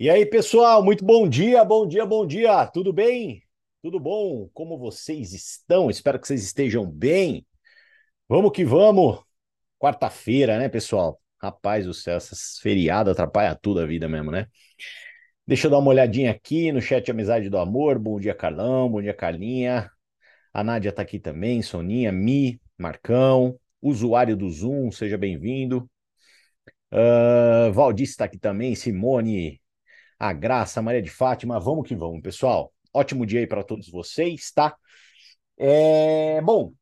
E aí, pessoal, muito bom dia, bom dia, bom dia. Tudo bem? Tudo bom? Como vocês estão? Espero que vocês estejam bem. Vamos que vamos. Quarta-feira, né, pessoal? Rapaz do céu, essas feriadas atrapalham tudo a vida mesmo, né? Deixa eu dar uma olhadinha aqui no chat Amizade do Amor. Bom dia, Carlão. Bom dia, Carlinha. A Nádia tá aqui também, Soninha, Mi, Marcão, usuário do Zoom, seja bem-vindo. Uh, Valdir está aqui também, Simone, a Graça, Maria de Fátima, vamos que vamos, pessoal. Ótimo dia aí para todos vocês, tá? É, bom,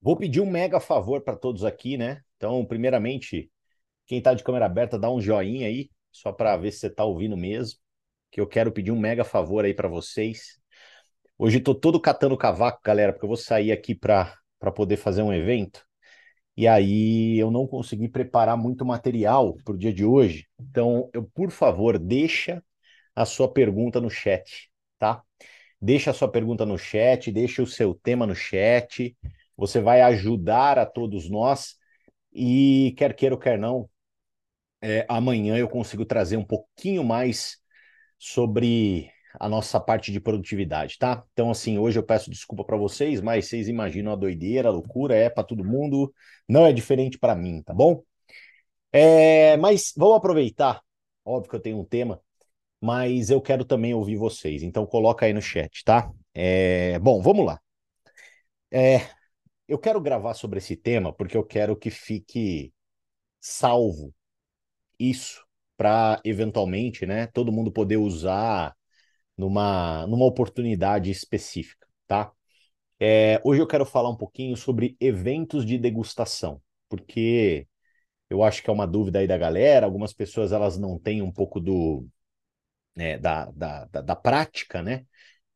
vou pedir um mega favor para todos aqui, né? Então, primeiramente, quem está de câmera aberta, dá um joinha aí, só para ver se você está ouvindo mesmo, que eu quero pedir um mega favor aí para vocês. Hoje estou todo catando cavaco, galera, porque eu vou sair aqui para poder fazer um evento. E aí eu não consegui preparar muito material para o dia de hoje. Então, eu, por favor, deixa a sua pergunta no chat, tá? Deixa a sua pergunta no chat, deixa o seu tema no chat. Você vai ajudar a todos nós. E quer queira ou quer não, é, amanhã eu consigo trazer um pouquinho mais sobre a nossa parte de produtividade, tá? Então, assim, hoje eu peço desculpa para vocês, mas vocês imaginam a doideira, a loucura, é para todo mundo, não é diferente para mim, tá bom? É, mas vamos aproveitar, óbvio que eu tenho um tema, mas eu quero também ouvir vocês, então coloca aí no chat, tá? É, bom, vamos lá. É, eu quero gravar sobre esse tema porque eu quero que fique salvo isso para eventualmente, né, todo mundo poder usar numa, numa oportunidade específica, tá? É, hoje eu quero falar um pouquinho sobre eventos de degustação, porque eu acho que é uma dúvida aí da galera, algumas pessoas elas não têm um pouco do né, da, da, da, da prática, né?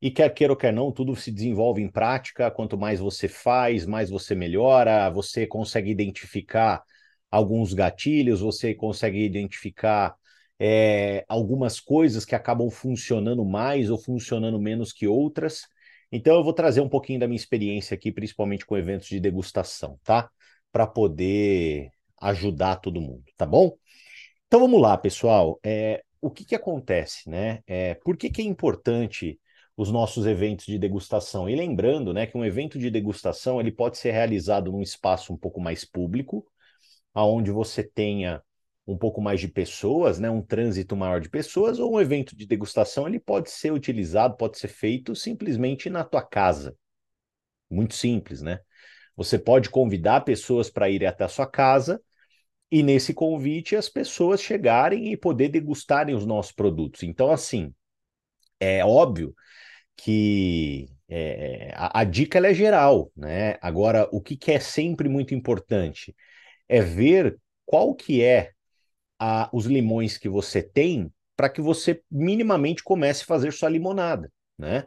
E quer queira ou quer não, tudo se desenvolve em prática. Quanto mais você faz, mais você melhora, você consegue identificar alguns gatilhos, você consegue identificar é, algumas coisas que acabam funcionando mais ou funcionando menos que outras. Então, eu vou trazer um pouquinho da minha experiência aqui, principalmente com eventos de degustação, tá? Para poder ajudar todo mundo, tá bom? Então, vamos lá, pessoal. É, o que, que acontece, né? É, por que, que é importante os nossos eventos de degustação? E lembrando, né, que um evento de degustação ele pode ser realizado num espaço um pouco mais público, aonde você tenha um pouco mais de pessoas, né, um trânsito maior de pessoas, ou um evento de degustação, ele pode ser utilizado, pode ser feito simplesmente na tua casa. Muito simples, né? Você pode convidar pessoas para irem até a sua casa e nesse convite as pessoas chegarem e poder degustarem os nossos produtos. Então, assim, é óbvio que é, a, a, dica é geral, né? Agora, o que, que é sempre muito importante é ver qual que é a, os limões que você tem para que você minimamente comece a fazer sua limonada, né?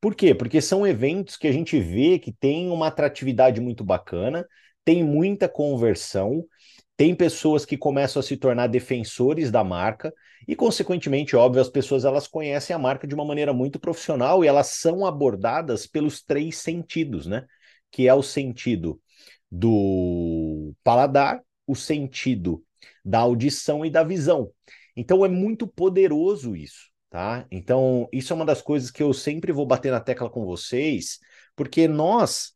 Por quê? Porque são eventos que a gente vê que tem uma atratividade muito bacana, tem muita conversão, tem pessoas que começam a se tornar defensores da marca e, consequentemente, óbvio, as pessoas elas conhecem a marca de uma maneira muito profissional e elas são abordadas pelos três sentidos, né? Que é o sentido do paladar, o sentido da audição e da visão. Então é muito poderoso isso, tá? Então, isso é uma das coisas que eu sempre vou bater na tecla com vocês, porque nós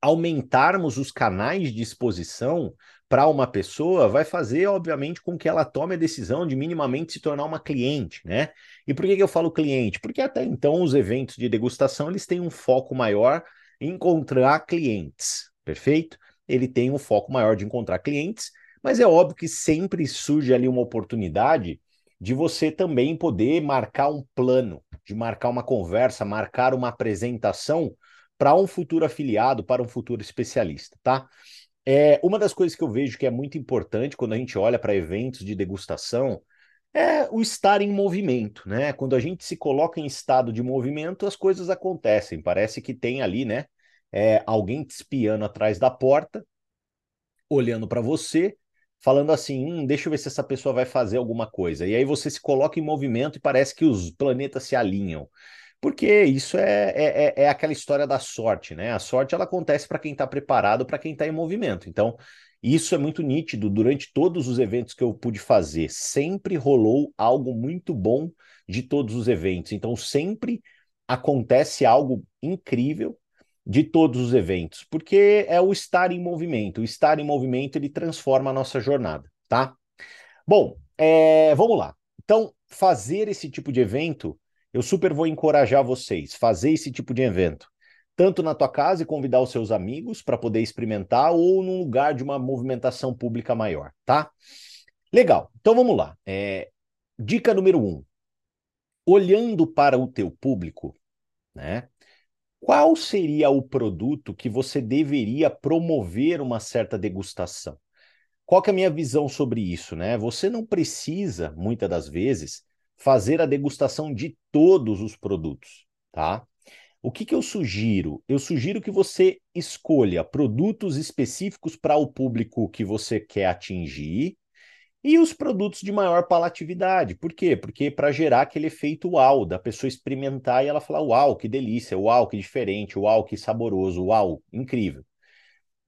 aumentarmos os canais de exposição para uma pessoa vai fazer, obviamente, com que ela tome a decisão de minimamente se tornar uma cliente, né? E por que, que eu falo cliente? Porque até então os eventos de degustação eles têm um foco maior em encontrar clientes, perfeito? Ele tem um foco maior de encontrar clientes mas é óbvio que sempre surge ali uma oportunidade de você também poder marcar um plano, de marcar uma conversa, marcar uma apresentação para um futuro afiliado, para um futuro especialista, tá? É, uma das coisas que eu vejo que é muito importante quando a gente olha para eventos de degustação é o estar em movimento, né? Quando a gente se coloca em estado de movimento, as coisas acontecem. Parece que tem ali, né? É, alguém te espiando atrás da porta, olhando para você, falando assim: hum, deixa eu ver se essa pessoa vai fazer alguma coisa. E aí você se coloca em movimento e parece que os planetas se alinham. Porque isso é, é, é, é aquela história da sorte, né? A sorte ela acontece para quem está preparado, para quem está em movimento. Então, Isso é muito nítido durante todos os eventos que eu pude fazer. Sempre rolou algo muito bom de todos os eventos. Então, sempre acontece algo incrível de todos os eventos, porque é o estar em movimento. O estar em movimento ele transforma a nossa jornada, tá? Bom, é, vamos lá. Então, fazer esse tipo de evento, eu super vou encorajar vocês, fazer esse tipo de evento tanto na tua casa e convidar os seus amigos para poder experimentar, ou num lugar de uma movimentação pública maior, tá? Legal, então vamos lá. É, dica número um: olhando para o teu público, né? Qual seria o produto que você deveria promover uma certa degustação? Qual é a minha visão sobre isso, né? Você não precisa, muitas das vezes, fazer a degustação de todos os produtos, tá? O que, que eu sugiro? Eu sugiro que você escolha produtos específicos para o público que você quer atingir e os produtos de maior palatividade. Por quê? Porque para gerar aquele efeito uau, da pessoa experimentar e ela falar: uau, que delícia, uau, que diferente, uau, que saboroso, uau, incrível.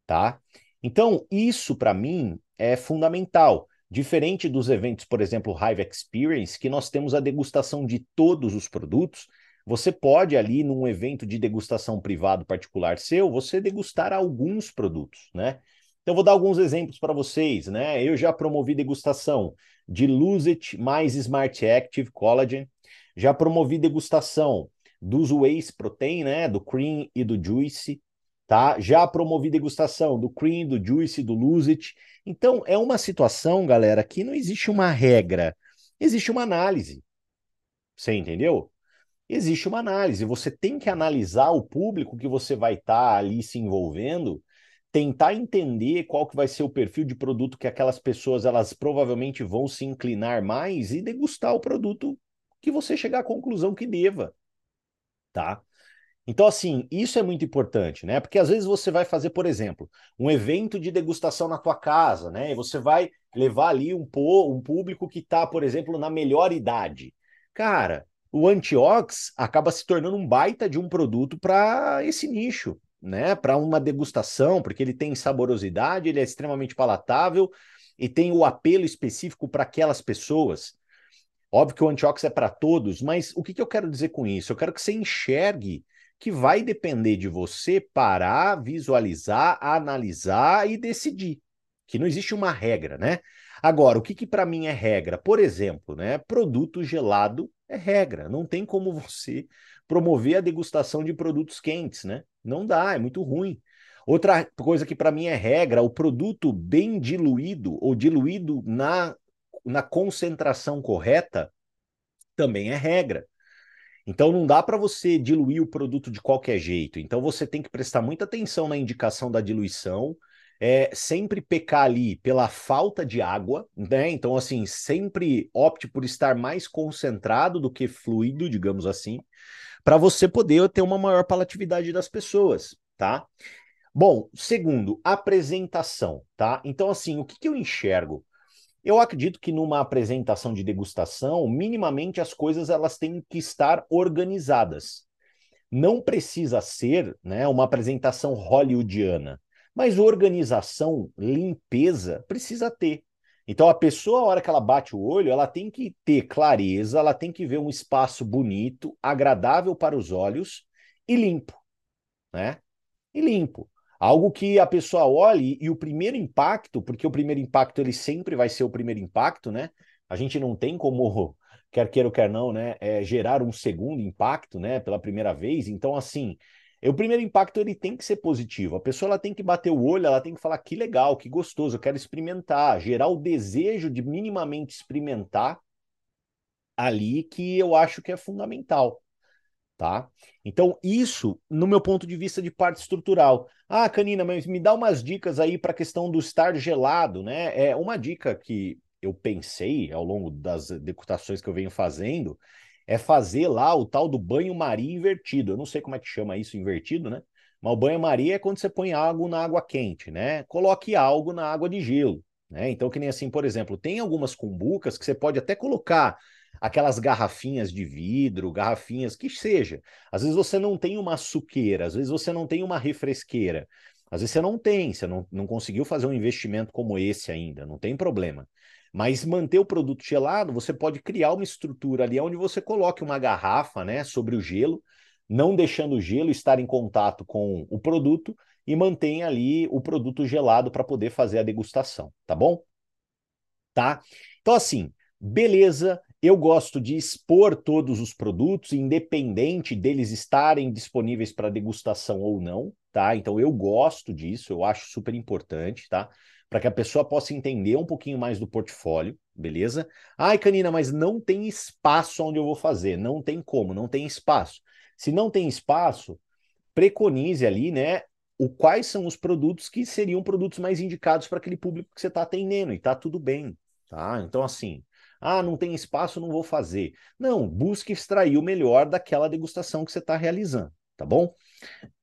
Tá? Então, isso para mim é fundamental. Diferente dos eventos, por exemplo, Hive Experience, que nós temos a degustação de todos os produtos você pode ali num evento de degustação privado particular seu, você degustar alguns produtos, né? Então vou dar alguns exemplos para vocês, né? Eu já promovi degustação de Lose It mais Smart Active Collagen, já promovi degustação dos Whey Protein, né, do Cream e do Juice, tá? Já promovi degustação do Cream, do Juice, do Lose It. Então é uma situação, galera, que não existe uma regra, existe uma análise. Você entendeu? existe uma análise. Você tem que analisar o público que você vai estar tá ali se envolvendo, tentar entender qual que vai ser o perfil de produto que aquelas pessoas elas provavelmente vão se inclinar mais e degustar o produto que você chegar à conclusão que deva, tá? Então, assim, isso é muito importante, né? Porque às vezes você vai fazer, por exemplo, um evento de degustação na tua casa, né? E você vai levar ali um, um público que está, por exemplo, na melhor idade. Cara, o antiox acaba se tornando um baita de um produto para esse nicho, né? Para uma degustação, porque ele tem saborosidade, ele é extremamente palatável e tem o apelo específico para aquelas pessoas. Óbvio que o antiox é para todos, mas o que, que eu quero dizer com isso? Eu quero que você enxergue que vai depender de você parar, visualizar, analisar e decidir. Que não existe uma regra, né? Agora, o que, que para mim é regra? Por exemplo, né? Produto gelado é regra. Não tem como você promover a degustação de produtos quentes, né? Não dá, é muito ruim. Outra coisa que para mim é regra, o produto bem diluído ou diluído na, na concentração correta também é regra. Então não dá para você diluir o produto de qualquer jeito. Então você tem que prestar muita atenção na indicação da diluição, é, sempre pecar ali pela falta de água, né? Então, assim, sempre opte por estar mais concentrado do que fluido, digamos assim, para você poder ter uma maior palatividade das pessoas, tá? Bom, segundo, apresentação, tá? Então, assim, o que, que eu enxergo? Eu acredito que numa apresentação de degustação, minimamente as coisas elas têm que estar organizadas. Não precisa ser né, uma apresentação hollywoodiana. Mas organização, limpeza, precisa ter. Então a pessoa, a hora que ela bate o olho, ela tem que ter clareza, ela tem que ver um espaço bonito, agradável para os olhos e limpo, né? E limpo. Algo que a pessoa olhe e o primeiro impacto, porque o primeiro impacto ele sempre vai ser o primeiro impacto, né? A gente não tem como, quer queira ou quer não, né, é, gerar um segundo impacto, né, pela primeira vez. Então, assim, o primeiro impacto ele tem que ser positivo. A pessoa ela tem que bater o olho, ela tem que falar que legal, que gostoso, eu quero experimentar, gerar o desejo de minimamente experimentar ali que eu acho que é fundamental, tá? Então isso, no meu ponto de vista de parte estrutural. Ah, Canina, mas me dá umas dicas aí para a questão do estar gelado, né? É uma dica que eu pensei ao longo das decutações que eu venho fazendo é fazer lá o tal do banho-maria invertido. Eu não sei como é que chama isso invertido, né? Mas o banho-maria é quando você põe algo na água quente, né? Coloque algo na água de gelo, né? Então, que nem assim, por exemplo, tem algumas cumbucas que você pode até colocar aquelas garrafinhas de vidro, garrafinhas que seja. Às vezes você não tem uma suqueira, às vezes você não tem uma refresqueira. Às vezes você não tem, você não, não conseguiu fazer um investimento como esse ainda, não tem problema. Mas manter o produto gelado, você pode criar uma estrutura ali onde você coloque uma garrafa né, sobre o gelo, não deixando o gelo estar em contato com o produto e mantenha ali o produto gelado para poder fazer a degustação, tá bom? Tá? Então, assim, beleza, eu gosto de expor todos os produtos, independente deles estarem disponíveis para degustação ou não, tá? Então eu gosto disso, eu acho super importante, tá? Para que a pessoa possa entender um pouquinho mais do portfólio, beleza? Ai, Canina, mas não tem espaço onde eu vou fazer. Não tem como, não tem espaço. Se não tem espaço, preconize ali, né? O quais são os produtos que seriam produtos mais indicados para aquele público que você está atendendo, e tá tudo bem, tá? Então, assim, ah, não tem espaço, não vou fazer. Não, busque extrair o melhor daquela degustação que você está realizando, tá bom?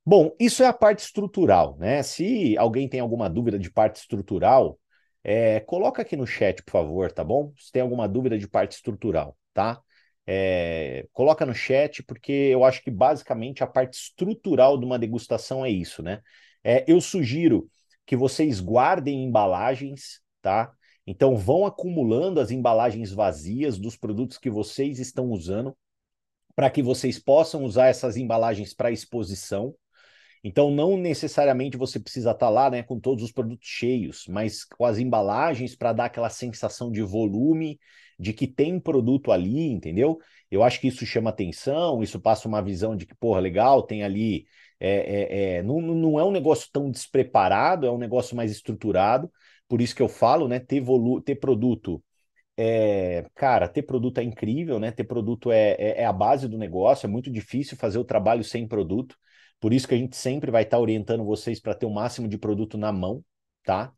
Bom, isso é a parte estrutural, né? Se alguém tem alguma dúvida de parte estrutural, é, coloca aqui no chat, por favor, tá bom? Se tem alguma dúvida de parte estrutural, tá? É, coloca no chat, porque eu acho que basicamente a parte estrutural de uma degustação é isso, né? É, eu sugiro que vocês guardem embalagens, tá? Então vão acumulando as embalagens vazias dos produtos que vocês estão usando para que vocês possam usar essas embalagens para exposição. Então não necessariamente você precisa estar tá lá, né, com todos os produtos cheios, mas com as embalagens para dar aquela sensação de volume, de que tem produto ali, entendeu? Eu acho que isso chama atenção, isso passa uma visão de que, porra, legal, tem ali. É, é, é, não, não é um negócio tão despreparado, é um negócio mais estruturado. Por isso que eu falo, né? Ter, volu ter produto é, cara, ter produto é incrível, né? Ter produto é, é, é, a base do negócio, é muito difícil fazer o trabalho sem produto. Por isso que a gente sempre vai estar tá orientando vocês para ter o máximo de produto na mão, tá?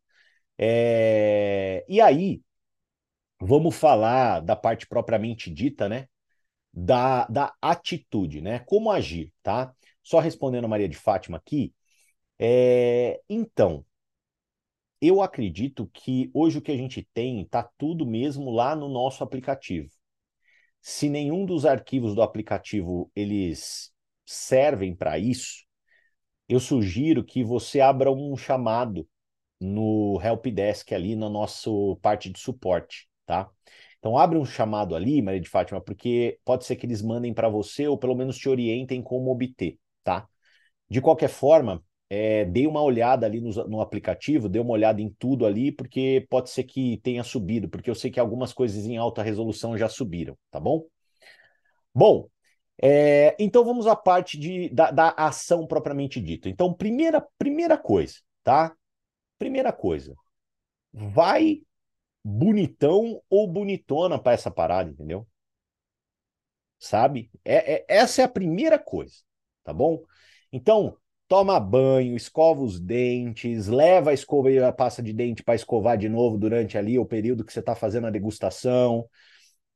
É... E aí, vamos falar da parte propriamente dita, né? Da, da atitude, né? Como agir, tá? Só respondendo a Maria de Fátima aqui. É... Então, eu acredito que hoje o que a gente tem está tudo mesmo lá no nosso aplicativo. Se nenhum dos arquivos do aplicativo eles servem para isso, eu sugiro que você abra um chamado no helpdesk ali na nossa parte de suporte, tá? Então abre um chamado ali, Maria de Fátima, porque pode ser que eles mandem para você ou pelo menos te orientem como obter, tá? De qualquer forma, é, dei uma olhada ali no, no, aplicativo, dei uma olhada em tudo ali, porque pode ser que tenha subido, porque eu sei que algumas coisas em alta resolução já subiram, tá bom? Bom, é, então vamos à parte de, da, da, ação propriamente dita. Então, primeira, primeira coisa, tá? Primeira coisa, vai bonitão ou bonitona para essa parada, entendeu? Sabe? É, é, essa é a primeira coisa, tá bom? Então, toma banho, escova os dentes, leva a escova e a pasta de dente para escovar de novo durante ali o período que você está fazendo a degustação,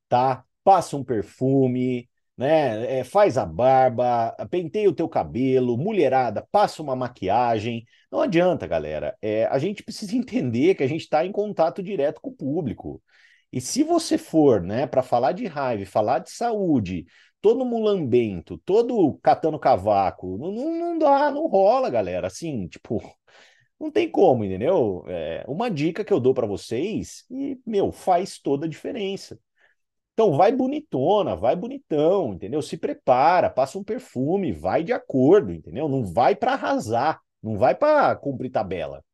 tá? Passa um perfume, né? É, faz a barba, penteia o teu cabelo, mulherada, passa uma maquiagem. Não adianta, galera. É, a gente precisa entender que a gente está em contato direto com o público. E se você for, né, para falar de raiva, falar de saúde, todo mulambento, todo catando cavaco. Não, não, dá, não rola, galera. Assim, tipo, não tem como, entendeu? É uma dica que eu dou para vocês e, meu, faz toda a diferença. Então, vai bonitona, vai bonitão, entendeu? Se prepara, passa um perfume, vai de acordo, entendeu? Não vai para arrasar, não vai para cumprir tabela.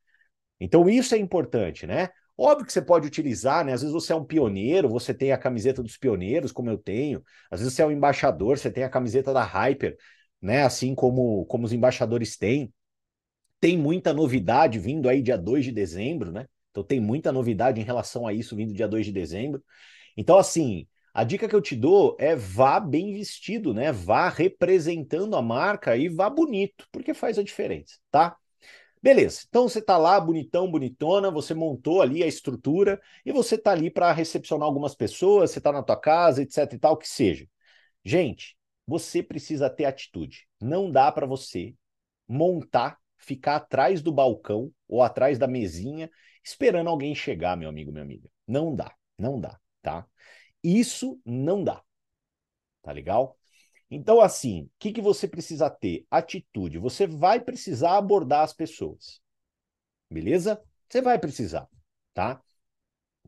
Então, isso é importante, né? Óbvio que você pode utilizar, né? Às vezes você é um pioneiro, você tem a camiseta dos pioneiros, como eu tenho. Às vezes você é um embaixador, você tem a camiseta da Hyper, né? Assim como, como os embaixadores têm. Tem muita novidade vindo aí dia 2 de dezembro, né? Então tem muita novidade em relação a isso vindo dia 2 de dezembro. Então, assim, a dica que eu te dou é vá bem vestido, né? Vá representando a marca e vá bonito, porque faz a diferença, tá? Beleza, então você está lá, bonitão, bonitona, você montou ali a estrutura e você está ali para recepcionar algumas pessoas, você está na tua casa, etc e tal, que seja. Gente, você precisa ter atitude. Não dá para você montar, ficar atrás do balcão ou atrás da mesinha esperando alguém chegar, meu amigo, minha amiga. Não dá, não dá, tá? Isso não dá. Tá legal? Então, assim, o que, que você precisa ter? Atitude. Você vai precisar abordar as pessoas. Beleza? Você vai precisar, tá?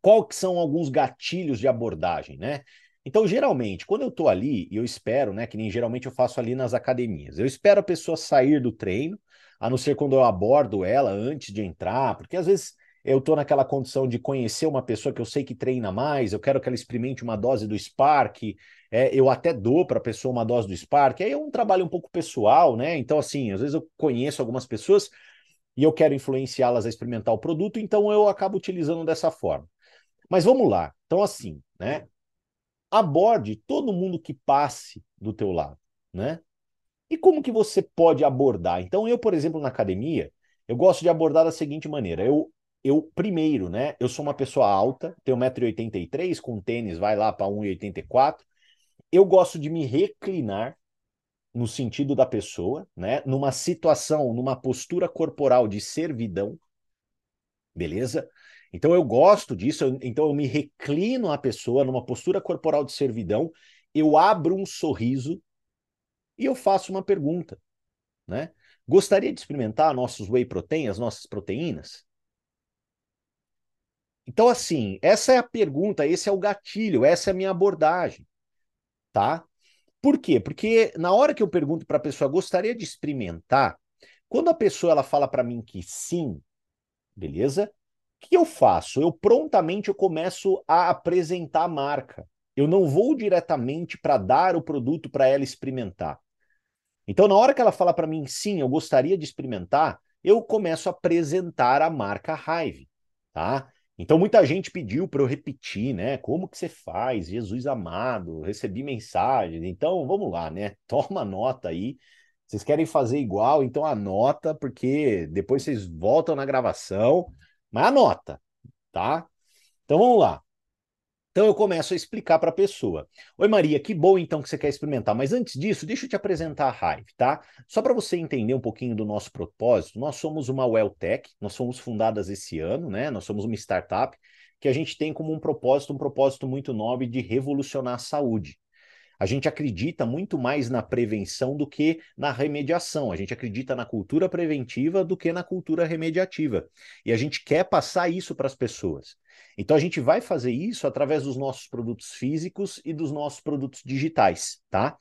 Qual que são alguns gatilhos de abordagem, né? Então, geralmente, quando eu estou ali, e eu espero, né, que nem geralmente eu faço ali nas academias, eu espero a pessoa sair do treino, a não ser quando eu abordo ela antes de entrar, porque às vezes eu estou naquela condição de conhecer uma pessoa que eu sei que treina mais, eu quero que ela experimente uma dose do Spark, é, eu até dou para a pessoa uma dose do Spark, aí é um trabalho um pouco pessoal, né? Então, assim, às vezes eu conheço algumas pessoas e eu quero influenciá-las a experimentar o produto, então eu acabo utilizando dessa forma. Mas vamos lá. Então, assim, né? Aborde todo mundo que passe do teu lado, né? E como que você pode abordar? Então, eu, por exemplo, na academia, eu gosto de abordar da seguinte maneira. Eu, eu primeiro, né? Eu sou uma pessoa alta, tenho 1,83m, com tênis vai lá para 1,84m. Eu gosto de me reclinar no sentido da pessoa, né? Numa situação, numa postura corporal de servidão, beleza? Então eu gosto disso, eu, então eu me reclino a pessoa numa postura corporal de servidão, eu abro um sorriso e eu faço uma pergunta, né? Gostaria de experimentar nossos whey protein, as nossas proteínas? Então, assim, essa é a pergunta, esse é o gatilho, essa é a minha abordagem, tá? Por quê? Porque na hora que eu pergunto para a pessoa, gostaria de experimentar, quando a pessoa ela fala para mim que sim, beleza? O que eu faço? Eu prontamente eu começo a apresentar a marca. Eu não vou diretamente para dar o produto para ela experimentar. Então, na hora que ela fala para mim, sim, eu gostaria de experimentar, eu começo a apresentar a marca Hive, tá? Então, muita gente pediu para eu repetir, né? Como que você faz? Jesus amado, recebi mensagens. Então, vamos lá, né? Toma nota aí. Vocês querem fazer igual, então anota, porque depois vocês voltam na gravação, mas anota, tá? Então vamos lá. Então eu começo a explicar para a pessoa. Oi Maria, que bom então que você quer experimentar, mas antes disso, deixa eu te apresentar a Hive, tá? Só para você entender um pouquinho do nosso propósito, nós somos uma Welltech, nós fomos fundadas esse ano, né? Nós somos uma startup que a gente tem como um propósito, um propósito muito nobre de revolucionar a saúde. A gente acredita muito mais na prevenção do que na remediação. A gente acredita na cultura preventiva do que na cultura remediativa. E a gente quer passar isso para as pessoas. Então a gente vai fazer isso através dos nossos produtos físicos e dos nossos produtos digitais, tá?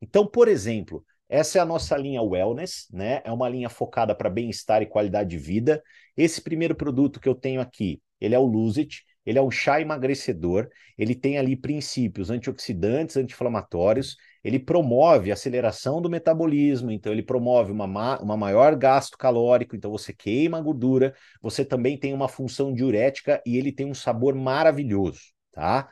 Então, por exemplo, essa é a nossa linha Wellness, né? É uma linha focada para bem-estar e qualidade de vida. Esse primeiro produto que eu tenho aqui, ele é o Lose It, ele é um chá emagrecedor, ele tem ali princípios antioxidantes, anti-inflamatórios, ele promove a aceleração do metabolismo, então ele promove uma, ma uma maior gasto calórico, então você queima a gordura, você também tem uma função diurética e ele tem um sabor maravilhoso, tá?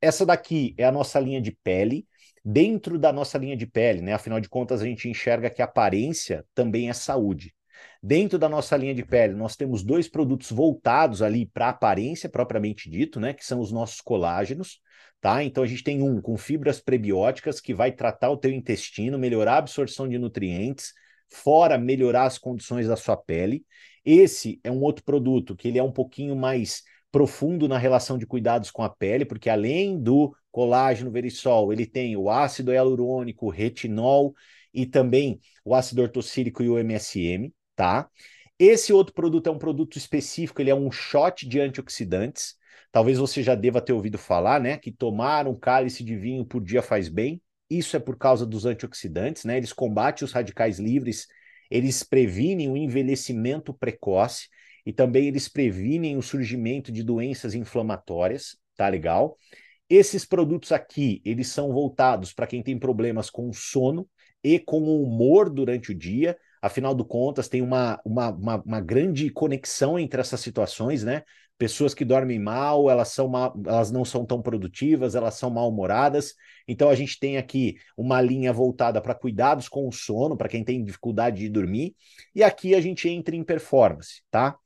Essa daqui é a nossa linha de pele, dentro da nossa linha de pele, né? Afinal de contas, a gente enxerga que aparência também é saúde. Dentro da nossa linha de pele, nós temos dois produtos voltados ali para aparência propriamente dito, né? Que são os nossos colágenos tá? Então a gente tem um com fibras prebióticas que vai tratar o teu intestino, melhorar a absorção de nutrientes, fora melhorar as condições da sua pele. Esse é um outro produto que ele é um pouquinho mais profundo na relação de cuidados com a pele, porque além do colágeno verisol, ele tem o ácido hialurônico, retinol e também o ácido ortosílico e o MSM, tá? Esse outro produto é um produto específico, ele é um shot de antioxidantes. Talvez você já deva ter ouvido falar, né, que tomar um cálice de vinho por dia faz bem. Isso é por causa dos antioxidantes, né? Eles combatem os radicais livres, eles previnem o envelhecimento precoce e também eles previnem o surgimento de doenças inflamatórias, tá legal? Esses produtos aqui, eles são voltados para quem tem problemas com sono e com o humor durante o dia. Afinal de contas, tem uma, uma, uma, uma grande conexão entre essas situações, né? pessoas que dormem mal, elas são mal, elas não são tão produtivas, elas são mal-humoradas. Então a gente tem aqui uma linha voltada para cuidados com o sono, para quem tem dificuldade de dormir, e aqui a gente entra em performance, tá?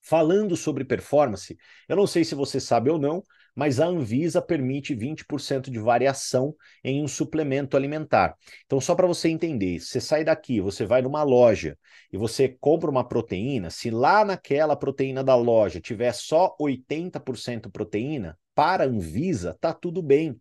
Falando sobre performance, eu não sei se você sabe ou não, mas a Anvisa permite 20% de variação em um suplemento alimentar. Então, só para você entender, você sai daqui, você vai numa loja e você compra uma proteína, se lá naquela proteína da loja tiver só 80% proteína, para a Anvisa tá tudo bem.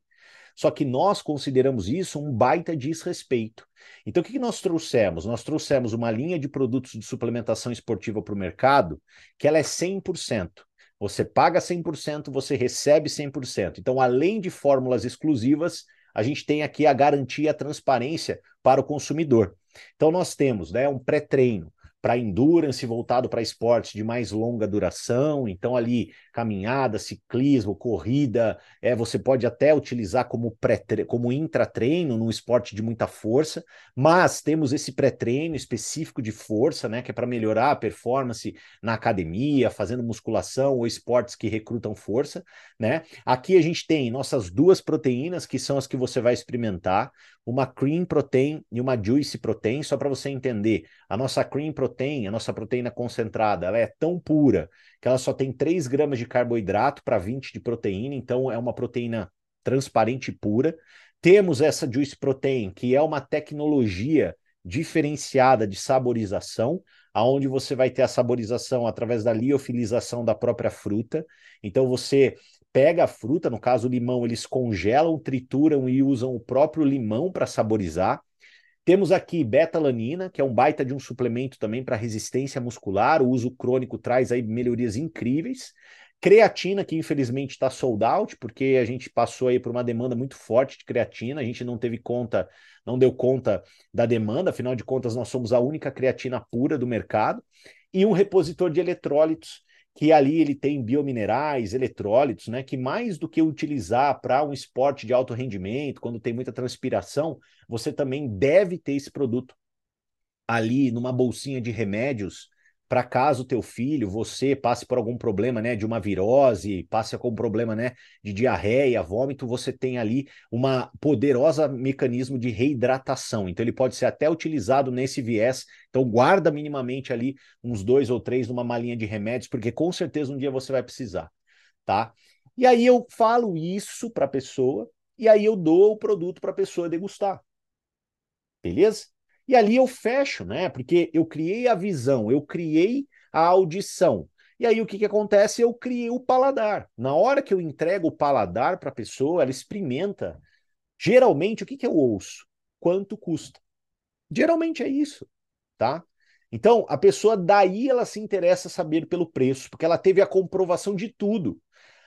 Só que nós consideramos isso um baita desrespeito. Então, o que nós trouxemos? Nós trouxemos uma linha de produtos de suplementação esportiva para o mercado que ela é 100%. Você paga 100%, você recebe 100%. Então, além de fórmulas exclusivas, a gente tem aqui a garantia, a transparência para o consumidor. Então, nós temos né, um pré-treino, para endurance voltado para esportes de mais longa duração, então ali caminhada, ciclismo, corrida, é você pode até utilizar como pré como intratreino num esporte de muita força, mas temos esse pré-treino específico de força, né, que é para melhorar a performance na academia, fazendo musculação ou esportes que recrutam força, né? Aqui a gente tem nossas duas proteínas que são as que você vai experimentar, uma cream protein e uma juice protein, só para você entender. A nossa cream protein, a nossa proteína concentrada, ela é tão pura que ela só tem 3 gramas de carboidrato para 20 de proteína, então é uma proteína transparente e pura. Temos essa juice protein, que é uma tecnologia diferenciada de saborização, aonde você vai ter a saborização através da liofilização da própria fruta. Então você pega a fruta, no caso o limão, eles congelam, trituram e usam o próprio limão para saborizar. Temos aqui betalanina, que é um baita de um suplemento também para resistência muscular, o uso crônico traz aí melhorias incríveis. Creatina, que infelizmente está sold out, porque a gente passou aí por uma demanda muito forte de creatina, a gente não teve conta, não deu conta da demanda, afinal de contas, nós somos a única creatina pura do mercado, e um repositor de eletrólitos, que ali ele tem biominerais, eletrólitos, né, que mais do que utilizar para um esporte de alto rendimento, quando tem muita transpiração, você também deve ter esse produto ali numa bolsinha de remédios para caso teu filho, você passe por algum problema, né, de uma virose, passe com problema, né, de diarreia, vômito, você tem ali uma poderosa mecanismo de reidratação. Então ele pode ser até utilizado nesse viés. Então guarda minimamente ali uns dois ou três numa malinha de remédios, porque com certeza um dia você vai precisar, tá? E aí eu falo isso para a pessoa e aí eu dou o produto para a pessoa degustar. Beleza? E ali eu fecho, né? Porque eu criei a visão, eu criei a audição. E aí o que, que acontece? Eu criei o paladar. Na hora que eu entrego o paladar para a pessoa, ela experimenta. Geralmente, o que, que eu ouço? Quanto custa? Geralmente é isso, tá? Então, a pessoa daí ela se interessa saber pelo preço, porque ela teve a comprovação de tudo.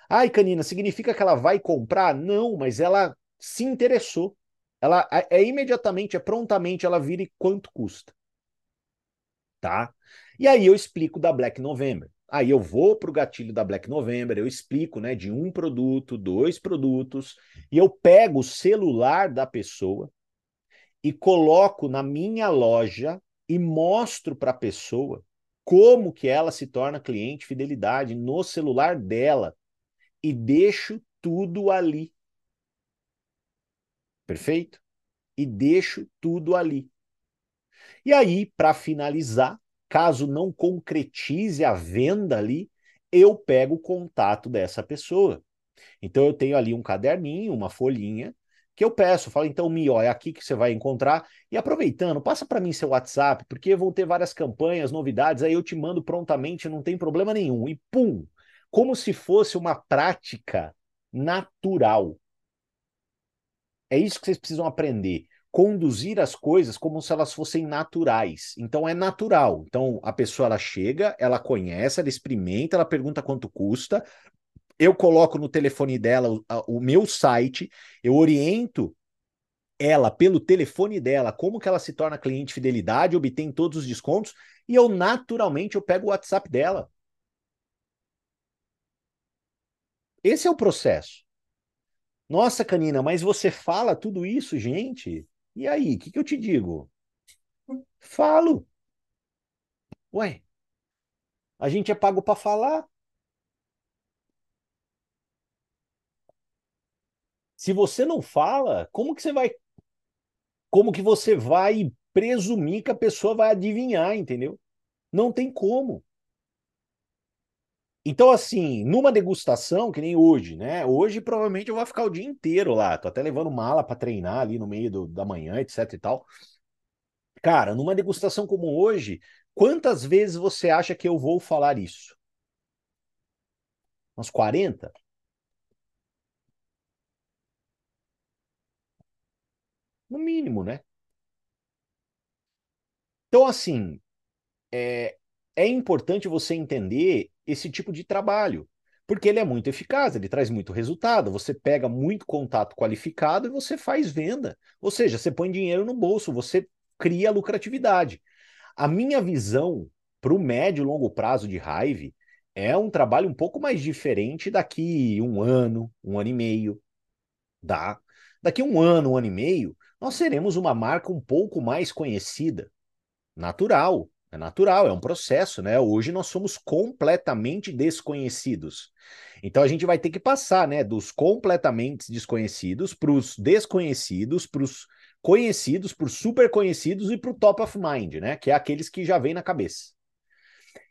Ai, Canina, significa que ela vai comprar? Não, mas ela se interessou ela é, imediatamente, é prontamente, ela vira e quanto custa. Tá? E aí eu explico da Black November. Aí eu vou para o gatilho da Black November, eu explico né, de um produto, dois produtos, e eu pego o celular da pessoa e coloco na minha loja e mostro para a pessoa como que ela se torna cliente fidelidade no celular dela e deixo tudo ali. Perfeito? E deixo tudo ali. E aí, para finalizar, caso não concretize a venda ali, eu pego o contato dessa pessoa. Então eu tenho ali um caderninho, uma folhinha, que eu peço, falo, então, Mi, ó, é aqui que você vai encontrar. E aproveitando, passa para mim seu WhatsApp, porque vão ter várias campanhas, novidades, aí eu te mando prontamente, não tem problema nenhum. E pum! Como se fosse uma prática natural. É isso que vocês precisam aprender. Conduzir as coisas como se elas fossem naturais. Então é natural. Então a pessoa ela chega, ela conhece, ela experimenta, ela pergunta quanto custa. Eu coloco no telefone dela o, meu site, eu oriento ela pelo telefone dela, como que ela se torna cliente fidelidade, obtém todos os descontos, e eu naturalmente eu pego o WhatsApp dela. Esse é o processo. Nossa, Canina, mas você fala tudo isso, gente? E aí, o que, que eu te digo? Falo. Ué, a gente é pago para falar. Se você não fala, como que você vai como que você vai presumir que a pessoa vai adivinhar, entendeu? Não tem como. Então, assim, numa degustação, que nem hoje, né? Hoje provavelmente eu vou ficar o dia inteiro lá. Tô até levando mala para treinar ali no meio do, da manhã, etc e tal. Cara, numa degustação como hoje, quantas vezes você acha que eu vou falar isso? Umas 40? No mínimo, né? Então, assim, é, é importante você entender esse tipo de trabalho, porque ele é muito eficaz, ele traz muito resultado. Você pega muito contato qualificado e você faz venda. Ou seja, você põe dinheiro no bolso, você cria lucratividade. A minha visão para o médio e longo prazo de Hive é um trabalho um pouco mais diferente daqui um ano, um ano e meio. Tá? Daqui um ano, um ano e meio, nós seremos uma marca um pouco mais conhecida. Natural, é natural, é um processo, né? Hoje nós somos completamente desconhecidos. Então a gente vai ter que passar, né, dos completamente desconhecidos para os desconhecidos, para os conhecidos, para os super conhecidos e para o top of mind, né? Que é aqueles que já vêm na cabeça.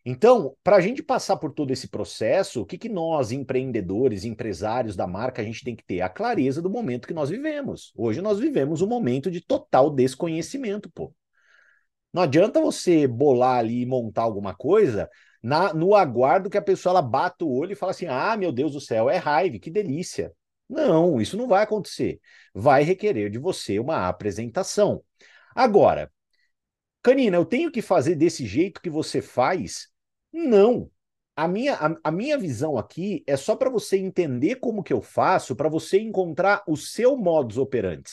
Então, para a gente passar por todo esse processo, o que, que nós, empreendedores, empresários da marca, a gente tem que ter? A clareza do momento que nós vivemos. Hoje nós vivemos um momento de total desconhecimento, pô. Não adianta você bolar ali e montar alguma coisa na, no aguardo que a pessoa ela bata o olho e fala assim: ah, meu Deus do céu, é raiva, que delícia. Não, isso não vai acontecer. Vai requerer de você uma apresentação. Agora, Canina, eu tenho que fazer desse jeito que você faz? Não. A minha, a, a minha visão aqui é só para você entender como que eu faço, para você encontrar o seu modus operandi.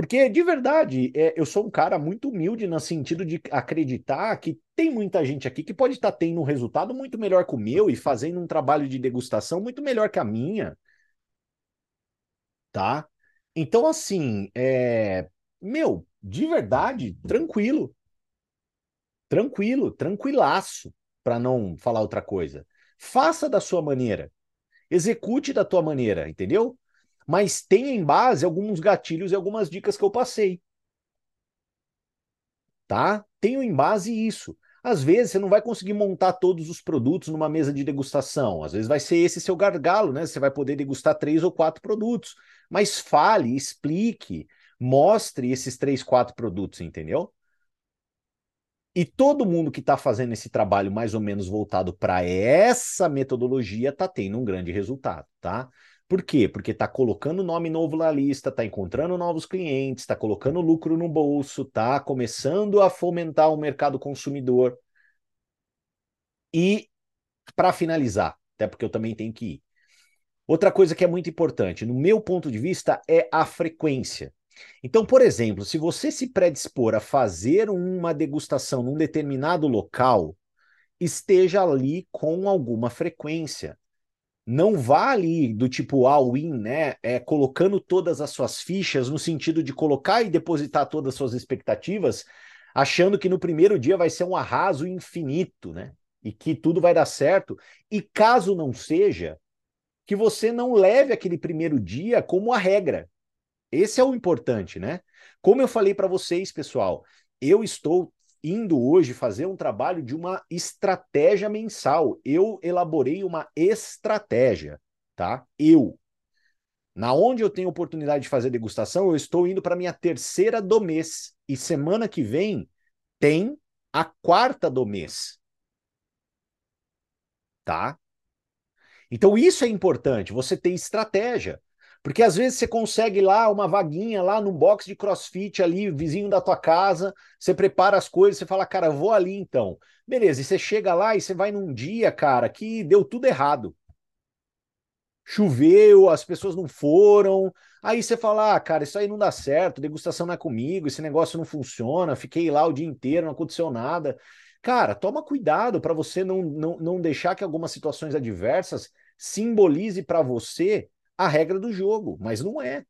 Porque, de verdade, é, eu sou um cara muito humilde no sentido de acreditar que tem muita gente aqui que pode estar tá tendo um resultado muito melhor que o meu e fazendo um trabalho de degustação muito melhor que a minha. Tá? Então, assim, é... meu, de verdade, tranquilo. Tranquilo, tranquilaço, para não falar outra coisa. Faça da sua maneira. Execute da tua maneira, entendeu? Mas tem em base alguns gatilhos e algumas dicas que eu passei. Tá? Tenho em base isso. Às vezes você não vai conseguir montar todos os produtos numa mesa de degustação. Às vezes vai ser esse seu gargalo, né? Você vai poder degustar três ou quatro produtos. Mas fale, explique, mostre esses três, quatro produtos, entendeu? E todo mundo que está fazendo esse trabalho mais ou menos voltado para essa metodologia está tendo um grande resultado, tá? Por quê? Porque está colocando nome novo na lista, está encontrando novos clientes, está colocando lucro no bolso, está começando a fomentar o mercado consumidor. E, para finalizar, até porque eu também tenho que ir. Outra coisa que é muito importante, no meu ponto de vista, é a frequência. Então, por exemplo, se você se predispor a fazer uma degustação num determinado local, esteja ali com alguma frequência não vá ali do tipo all-in, né? É, colocando todas as suas fichas no sentido de colocar e depositar todas as suas expectativas, achando que no primeiro dia vai ser um arraso infinito, né? E que tudo vai dar certo. E caso não seja, que você não leve aquele primeiro dia como a regra. Esse é o importante, né? Como eu falei para vocês, pessoal, eu estou indo hoje fazer um trabalho de uma estratégia mensal. Eu elaborei uma estratégia, tá? Eu. Na onde eu tenho oportunidade de fazer degustação, eu estou indo para minha terceira do mês. E semana que vem tem a quarta do mês. Tá? Então isso é importante, você ter estratégia. Porque às vezes você consegue lá uma vaguinha lá num box de crossfit ali, vizinho da tua casa, você prepara as coisas, você fala, cara, vou ali então. Beleza, e você chega lá e você vai num dia, cara, que deu tudo errado. Choveu, as pessoas não foram. Aí você fala, ah, cara, isso aí não dá certo, degustação não é comigo, esse negócio não funciona, fiquei lá o dia inteiro, não aconteceu nada. Cara, toma cuidado para você não, não, não deixar que algumas situações adversas simbolize para você a regra do jogo, mas não é.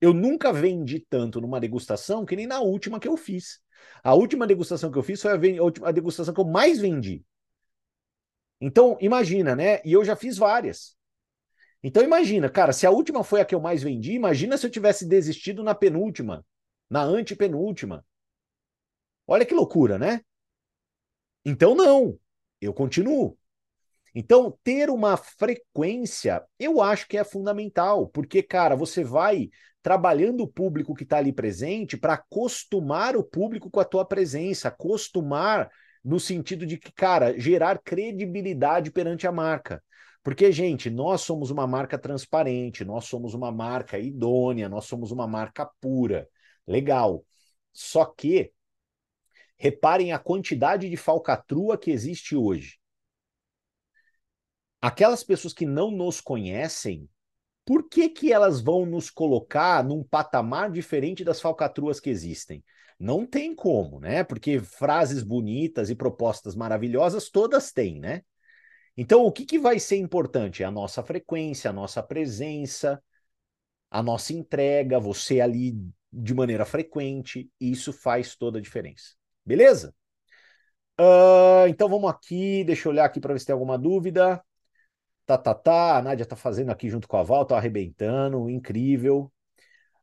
Eu nunca vendi tanto numa degustação que nem na última que eu fiz. A última degustação que eu fiz foi a, a degustação que eu mais vendi. Então, imagina, né? E eu já fiz várias. Então, imagina, cara, se a última foi a que eu mais vendi, imagina se eu tivesse desistido na penúltima, na antepenúltima. Olha que loucura, né? Então, não. Eu continuo. Então, ter uma frequência, eu acho que é fundamental, porque, cara, você vai trabalhando o público que está ali presente para acostumar o público com a tua presença, acostumar no sentido de que, cara, gerar credibilidade perante a marca. Porque, gente, nós somos uma marca transparente, nós somos uma marca idônea, nós somos uma marca pura. Legal. Só que, reparem a quantidade de falcatrua que existe hoje. Aquelas pessoas que não nos conhecem, por que, que elas vão nos colocar num patamar diferente das falcatruas que existem? Não tem como, né? Porque frases bonitas e propostas maravilhosas todas têm, né? Então, o que, que vai ser importante? A nossa frequência, a nossa presença, a nossa entrega, você ali de maneira frequente, isso faz toda a diferença. Beleza? Uh, então vamos aqui, deixa eu olhar aqui para ver se tem alguma dúvida. Tá, tá, tá. A Nádia tá fazendo aqui junto com a Val, tá arrebentando, incrível.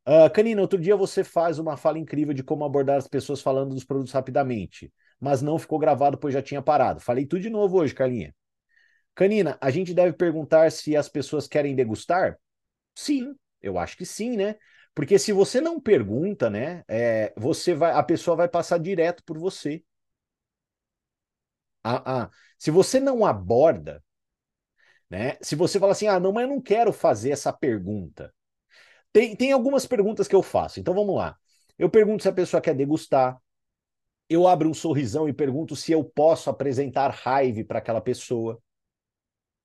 Uh, Canina, outro dia você faz uma fala incrível de como abordar as pessoas falando dos produtos rapidamente, mas não ficou gravado, pois já tinha parado. Falei tudo de novo hoje, Carlinha. Canina, a gente deve perguntar se as pessoas querem degustar? Sim, eu acho que sim, né? Porque se você não pergunta, né, é, você vai, a pessoa vai passar direto por você. Ah, ah, se você não aborda, né, se você fala assim, ah, não, mas eu não quero fazer essa pergunta. Tem, tem algumas perguntas que eu faço. Então vamos lá. Eu pergunto se a pessoa quer degustar. Eu abro um sorrisão e pergunto se eu posso apresentar raiva para aquela pessoa.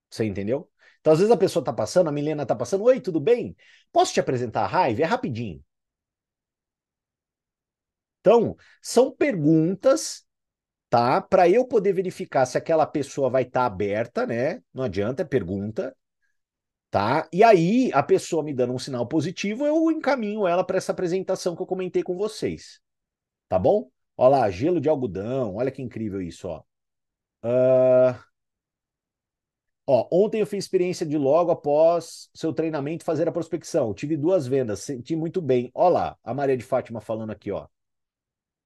Você entendeu? Então, às vezes a pessoa está passando, a Milena está passando, oi, tudo bem? Posso te apresentar a raiva? É rapidinho. Então, são perguntas, tá? Para eu poder verificar se aquela pessoa vai estar tá aberta, né? Não adianta, é pergunta tá? E aí, a pessoa me dando um sinal positivo, eu encaminho ela para essa apresentação que eu comentei com vocês. Tá bom? Olha lá, gelo de algodão, olha que incrível isso, ó. Uh... Ó, ontem eu fiz experiência de logo após seu treinamento fazer a prospecção. Tive duas vendas, senti muito bem. Olha lá, a Maria de Fátima falando aqui, ó.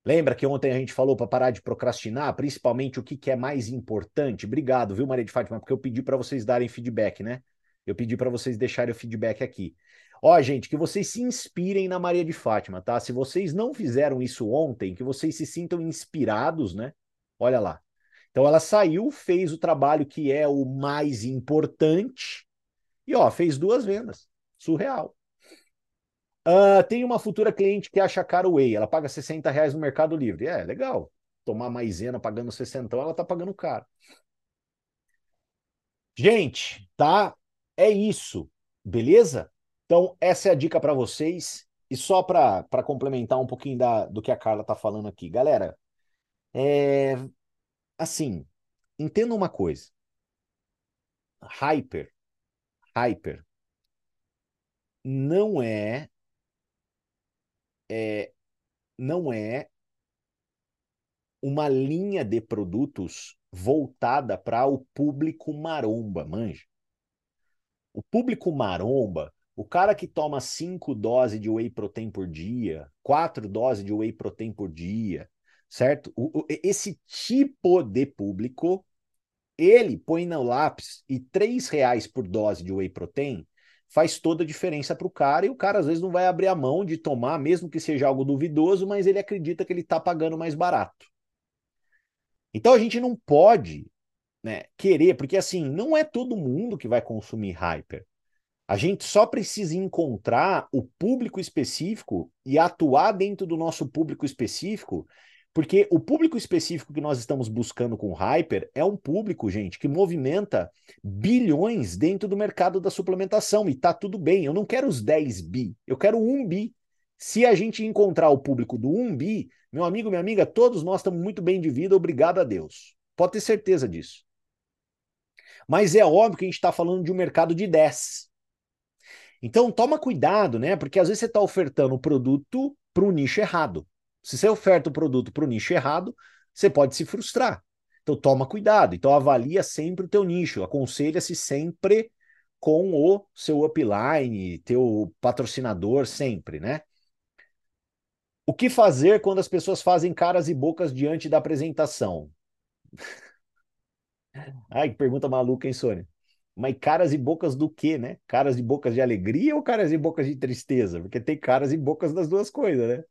Lembra que ontem a gente falou para parar de procrastinar, principalmente o que, que é mais importante? Obrigado, viu, Maria de Fátima, porque eu pedi para vocês darem feedback, né? Eu pedi para vocês deixarem o feedback aqui. Ó, gente, que vocês se inspirem na Maria de Fátima, tá? Se vocês não fizeram isso ontem, que vocês se sintam inspirados, né? Olha lá. Então ela saiu, fez o trabalho que é o mais importante e ó, fez duas vendas. Surreal. Uh, tem uma futura cliente que acha caro o Whey, ela paga 60 reais no Mercado Livre. É, legal. Tomar maisena pagando 60, ela tá pagando caro. Gente, tá? É isso, beleza? Então, essa é a dica para vocês. E só para complementar um pouquinho da, do que a Carla tá falando aqui. Galera, é, assim, entenda uma coisa. Hyper, hyper, não é, é não é uma linha de produtos voltada para o público maromba, manja. O público maromba, o cara que toma cinco doses de whey protein por dia, quatro doses de whey protein por dia, certo? O, o, esse tipo de público, ele põe no lápis e três reais por dose de whey protein faz toda a diferença para o cara e o cara às vezes não vai abrir a mão de tomar, mesmo que seja algo duvidoso, mas ele acredita que ele está pagando mais barato. Então a gente não pode né, querer, porque assim, não é todo mundo que vai consumir Hyper. A gente só precisa encontrar o público específico e atuar dentro do nosso público específico, porque o público específico que nós estamos buscando com o Hyper é um público, gente, que movimenta bilhões dentro do mercado da suplementação. E tá tudo bem, eu não quero os 10 bi, eu quero 1 bi. Se a gente encontrar o público do 1 bi, meu amigo, minha amiga, todos nós estamos muito bem de vida, obrigado a Deus. Pode ter certeza disso. Mas é óbvio que a gente está falando de um mercado de 10. Então toma cuidado, né? Porque às vezes você está ofertando o produto para o nicho errado. Se você oferta o produto para o nicho errado, você pode se frustrar. Então toma cuidado. Então avalia sempre o teu nicho. Aconselha-se sempre com o seu upline, teu patrocinador sempre, né? O que fazer quando as pessoas fazem caras e bocas diante da apresentação? Ai, que pergunta maluca, hein, Sônia? Mas caras e bocas do quê, né? Caras e bocas de alegria ou caras e bocas de tristeza? Porque tem caras e bocas das duas coisas, né?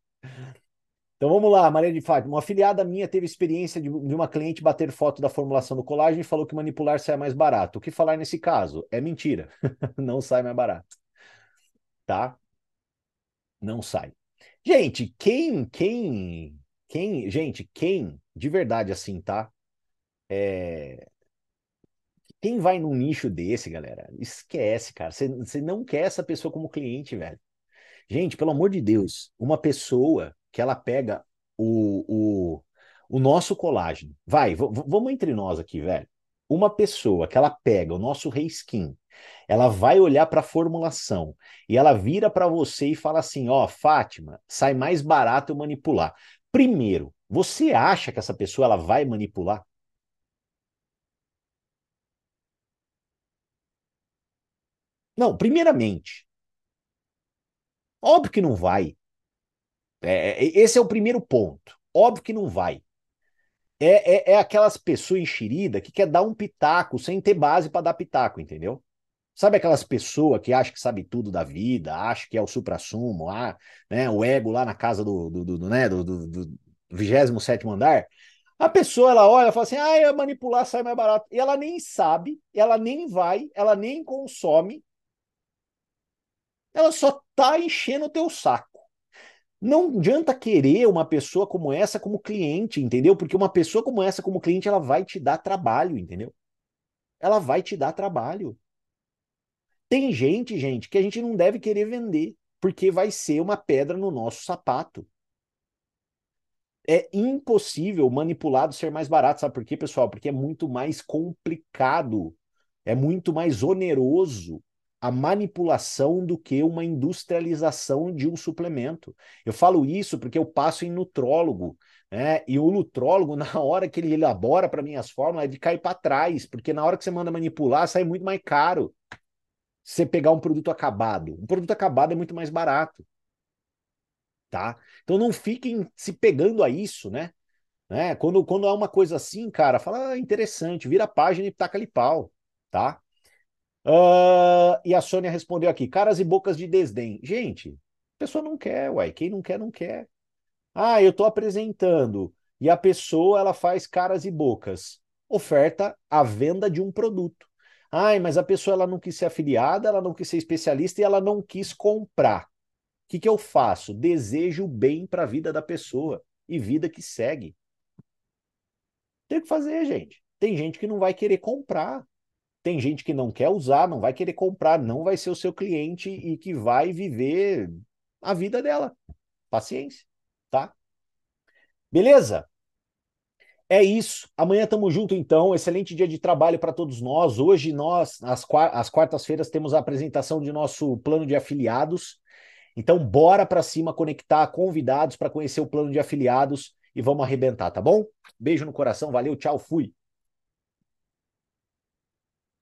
Então vamos lá, Maria de Fátima. Uma afiliada minha teve experiência de, de, uma cliente bater foto da formulação do colágeno e falou que manipular sai mais barato. O que falar nesse caso? É mentira. Não sai mais barato. Tá? Não sai. Gente, quem, quem, quem, gente, quem, de verdade assim, tá? É... Quem vai num nicho desse, galera, esquece, cara. Você não quer essa pessoa como cliente, velho. Gente, pelo amor de Deus, uma pessoa que ela pega o, o, o nosso colágeno. Vai, vamos entre nós aqui, velho. Uma pessoa que ela pega o nosso reskin, ela vai olhar para a formulação e ela vira para você e fala assim: Ó, oh, Fátima, sai mais barato eu manipular. Primeiro, você acha que essa pessoa ela vai manipular? Não, primeiramente, óbvio que não vai. É, é, esse é o primeiro ponto. Óbvio que não vai. É, é, é aquelas pessoas enxeridas que quer dar um pitaco sem ter base para dar pitaco, entendeu? Sabe aquelas pessoas que acham que sabe tudo da vida, acham que é o supra-sumo, ah, né, o ego lá na casa do, do, do, do né, do, do, do 27 andar? A pessoa, ela olha e fala assim, ah, manipular sai mais barato. E ela nem sabe, ela nem vai, ela nem consome, ela só tá enchendo o teu saco. Não adianta querer uma pessoa como essa como cliente, entendeu? Porque uma pessoa como essa como cliente, ela vai te dar trabalho, entendeu? Ela vai te dar trabalho. Tem gente, gente, que a gente não deve querer vender, porque vai ser uma pedra no nosso sapato. É impossível manipulado ser mais barato, sabe por quê, pessoal? Porque é muito mais complicado, é muito mais oneroso a manipulação do que uma industrialização de um suplemento. Eu falo isso porque eu passo em nutrólogo, né? E o nutrólogo, na hora que ele elabora para mim as fórmulas, é de cair para trás, porque na hora que você manda manipular, sai muito mais caro. Você pegar um produto acabado. Um produto acabado é muito mais barato. Tá? Então não fiquem se pegando a isso, né? né? Quando, quando há uma coisa assim, cara, fala ah, interessante, vira a página e taca ali pau, tá? Uh, e a Sônia respondeu aqui: caras e bocas de desdém. Gente, a pessoa não quer, uai. Quem não quer, não quer. Ah, eu estou apresentando. E a pessoa ela faz caras e bocas. Oferta a venda de um produto. Ai, mas a pessoa ela não quis ser afiliada, ela não quis ser especialista e ela não quis comprar. O que, que eu faço? Desejo bem para a vida da pessoa e vida que segue. Tem que fazer, gente. Tem gente que não vai querer comprar. Tem gente que não quer usar, não vai querer comprar, não vai ser o seu cliente e que vai viver a vida dela. Paciência, tá? Beleza? É isso. Amanhã estamos junto então. Excelente dia de trabalho para todos nós. Hoje nós, às quartas-feiras, temos a apresentação de nosso plano de afiliados. Então, bora para cima conectar convidados para conhecer o plano de afiliados e vamos arrebentar, tá bom? Beijo no coração, valeu, tchau, fui.